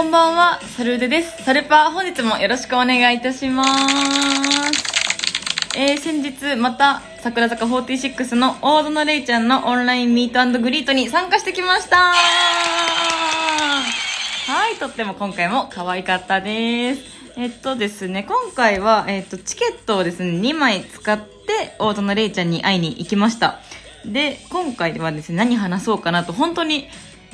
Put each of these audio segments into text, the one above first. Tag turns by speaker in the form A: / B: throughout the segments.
A: こんばんは、サルーデです。サルパー、本日もよろしくお願いいたします。えー、先日、また、桜坂46の大園レイちゃんのオンラインミートグリートに参加してきましたはい、とっても今回も可愛かったです。えっとですね、今回は、えっと、チケットをですね、2枚使って、大園レイちゃんに会いに行きました。で、今回はですね、何話そうかなと、本当に、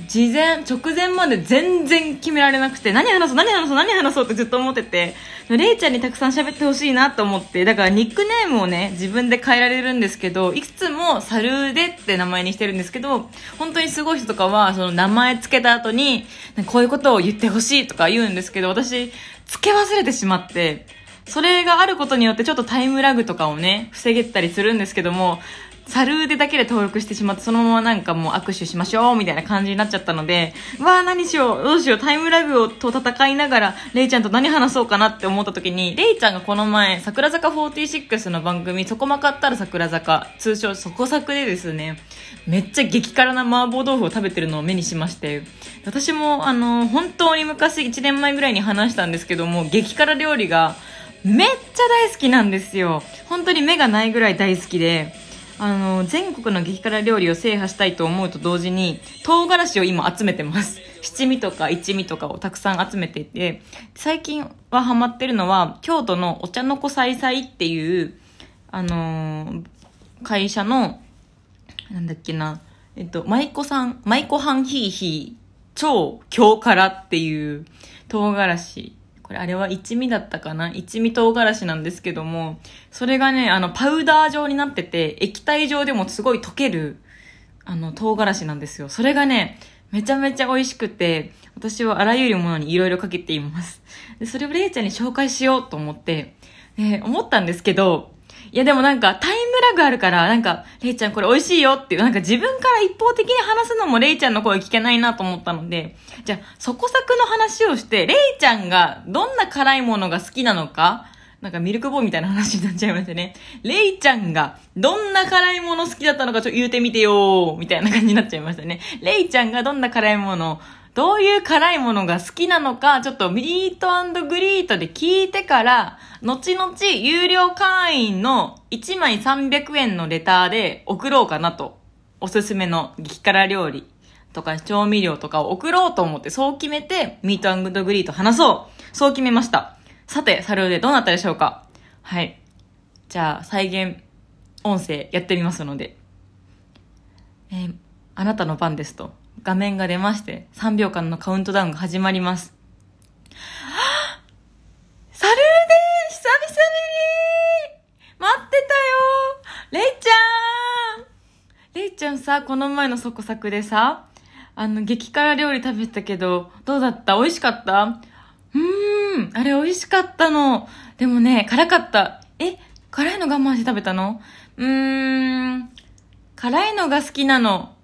A: 事前、直前まで全然決められなくて、何話そう、何話そう、何話そうってずっと思ってて、レイちゃんにたくさん喋ってほしいなと思って、だからニックネームをね、自分で変えられるんですけど、いくつもサルーデって名前にしてるんですけど、本当にすごい人とかは、その名前つけた後に、こういうことを言ってほしいとか言うんですけど、私、付け忘れてしまって、それがあることによってちょっとタイムラグとかをね、防げたりするんですけども、サルーデだけで登録してしまって、そのままなんかもう握手しましょうみたいな感じになっちゃったので、わあ何しよう、どうしよう、タイムラグをと戦いながら、レイちゃんと何話そうかなって思った時に、レイちゃんがこの前、桜坂46の番組、そこまかったら桜坂、通称そこ作でですね、めっちゃ激辛な麻婆豆腐を食べてるのを目にしまして、私もあの、本当に昔1年前ぐらいに話したんですけども、激辛料理がめっちゃ大好きなんですよ。本当に目がないぐらい大好きで、あの、全国の激辛料理を制覇したいと思うと同時に、唐辛子を今集めてます。七味とか一味とかをたくさん集めていて、最近はハマってるのは、京都のお茶の子さいさいっていう、あのー会社の、なんだっけな、えっと、舞妓さん、舞妓はんひいひい、超強辛っていう唐辛子。これあれは一味だったかな？一味唐辛子なんですけども、それがね、あの、パウダー状になってて、液体状でもすごい溶ける、あの、唐辛子なんですよ。それがね、めちゃめちゃ美味しくて、私はあらゆるものにいろいろかけています。で、それをレイちゃんに紹介しようと思って、で、思ったんですけど、いやでもなんかタイムラグあるから、なんか、レイちゃんこれ美味しいよっていう、なんか自分から一方的に話すのもレイちゃんの声聞けないなと思ったので、じゃあ、そこ作の話をして、レイちゃんがどんな辛いものが好きなのか、なんかミルクボーイみたいな話になっちゃいましたね。レイちゃんがどんな辛いもの好きだったのかちょっと言うてみてよみたいな感じになっちゃいましたね。レイちゃんがどんな辛いもの、どういう辛いものが好きなのか、ちょっとミートグリートで聞いてから、後々有料会員の1枚300円のレターで送ろうかなと。おすすめの激辛料理とか調味料とかを送ろうと思って、そう決めて、ミートグリート話そう。そう決めました。さて、サルでどうなったでしょうか？はい。じゃあ、再現音声やってみますので。えーあなたの番ですと、画面が出まして、3秒間のカウントダウンが始まります。は ぁサルーでー久々に待ってたよレイちゃんレイちゃんさ、この前のそこ作でさ、あの、激辛料理食べたけど、どうだった？美味しかった？うーん、あれ美味しかったの。でもね、辛かった。え、辛いの我慢して食べたの？うーん、辛いのが好きなの。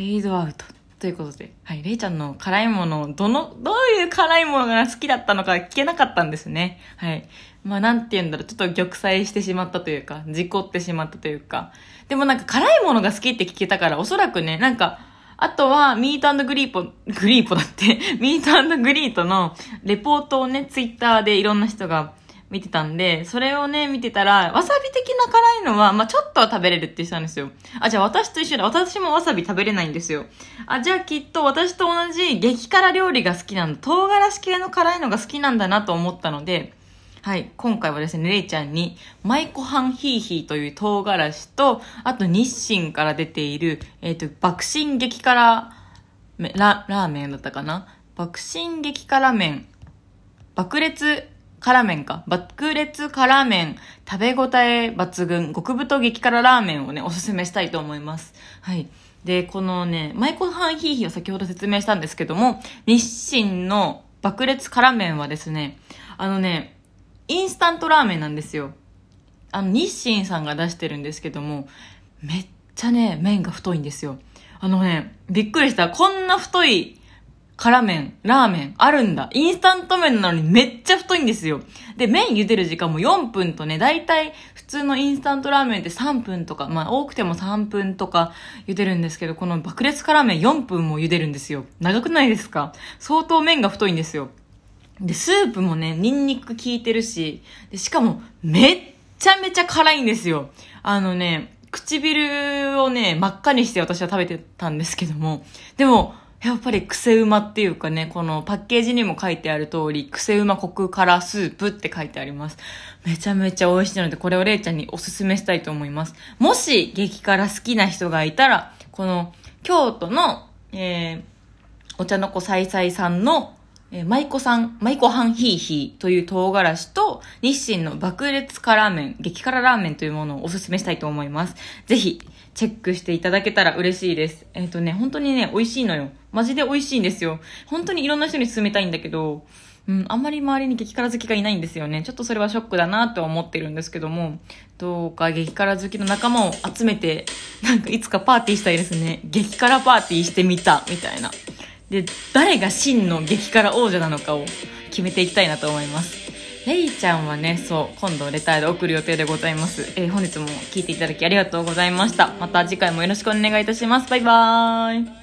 A: フェードアウト。ということで、はい、レイちゃんの辛いもの、どの、どういう辛いものが好きだったのか聞けなかったんですね。はい。まあ、なんて言うんだろう、ちょっと玉砕してしまったというか、事故ってしまったというか。でもなんか辛いものが好きって聞けたから、おそらくね、なんか、あとは、ミートグリーポ、グリーポだって、ミートグリートのレポートをね、ツイッターでいろんな人が見てたんで、それをね、見てたら、わさび的な辛いのは、まあちょっとは食べれるって言ってたんですよ。あ、じゃあ私と一緒だ。私もわさび食べれないんですよ。あ、じゃあきっと私と同じ激辛料理が好きなんだ。唐辛子系の辛いのが好きなんだなと思ったので、はい、今回はですね、レイちゃんに、マイコハンヒーヒーという唐辛子と、あと日清から出ている、えっ、と、爆心激辛ラ、ラーメンだったかな？爆心激辛麺、爆裂辛麺か。爆裂辛麺、食べ応え抜群、極太激辛ラーメンをね、おすすめしたいと思います。はい。で、このね、マイコハンヒーヒーを先ほど説明したんですけども、日清の爆裂辛麺はですね、あのね、インスタントラーメンなんですよ。あの、日清さんが出してるんですけども、めっちゃね、麺が太いんですよ。あのね、びっくりした。こんな太い辛麺、ラーメン、あるんだ。インスタント麺なのにめっちゃ太いんですよ。で、麺茹でる時間も4分とね、だいたい普通のインスタントラーメンって3分とか、まあ多くても3分とか茹でるんですけど、この爆裂辛麺4分も茹でるんですよ。長くないですか？相当麺が太いんですよ。で、スープもね、ニンニク効いてるし、で、しかもめっちゃめちゃ辛いんですよ。あのね、唇をね、真っ赤にして私は食べてたんですけども、でも、やっぱり癖うまっていうかね、このパッケージにも書いてある通り、癖馬コク辛スープって書いてあります。めちゃめちゃ美味しいので、これをれいちゃんにおすすめしたいと思います。もし、激辛好きな人がいたら、この、京都の、えー、お茶の子さいさいさんの、えー、舞妓さん、舞妓はんひーひーという唐辛子と、日清の爆裂辛麺、激辛ラーメンというものをおすすめしたいと思います。ぜひ、チェックしていただけたら嬉しいです。えっ、ー、とね、本当にね、美味しいのよ。マジで美味しいんですよ。本当にいろんな人に勧めたいんだけど、うん、あんまり周りに激辛好きがいないんですよね。ちょっとそれはショックだなとは思ってるんですけども、どうか激辛好きの仲間を集めて、なんかいつかパーティーしたいですね。激辛パーティーしてみた、みたいな。で、誰が真の激辛王者なのかを決めていきたいなと思います。レイちゃんはね、そう、今度レターで送る予定でございます。えー、本日も聞いていただきありがとうございました。また次回もよろしくお願いいたします。バイバーイ。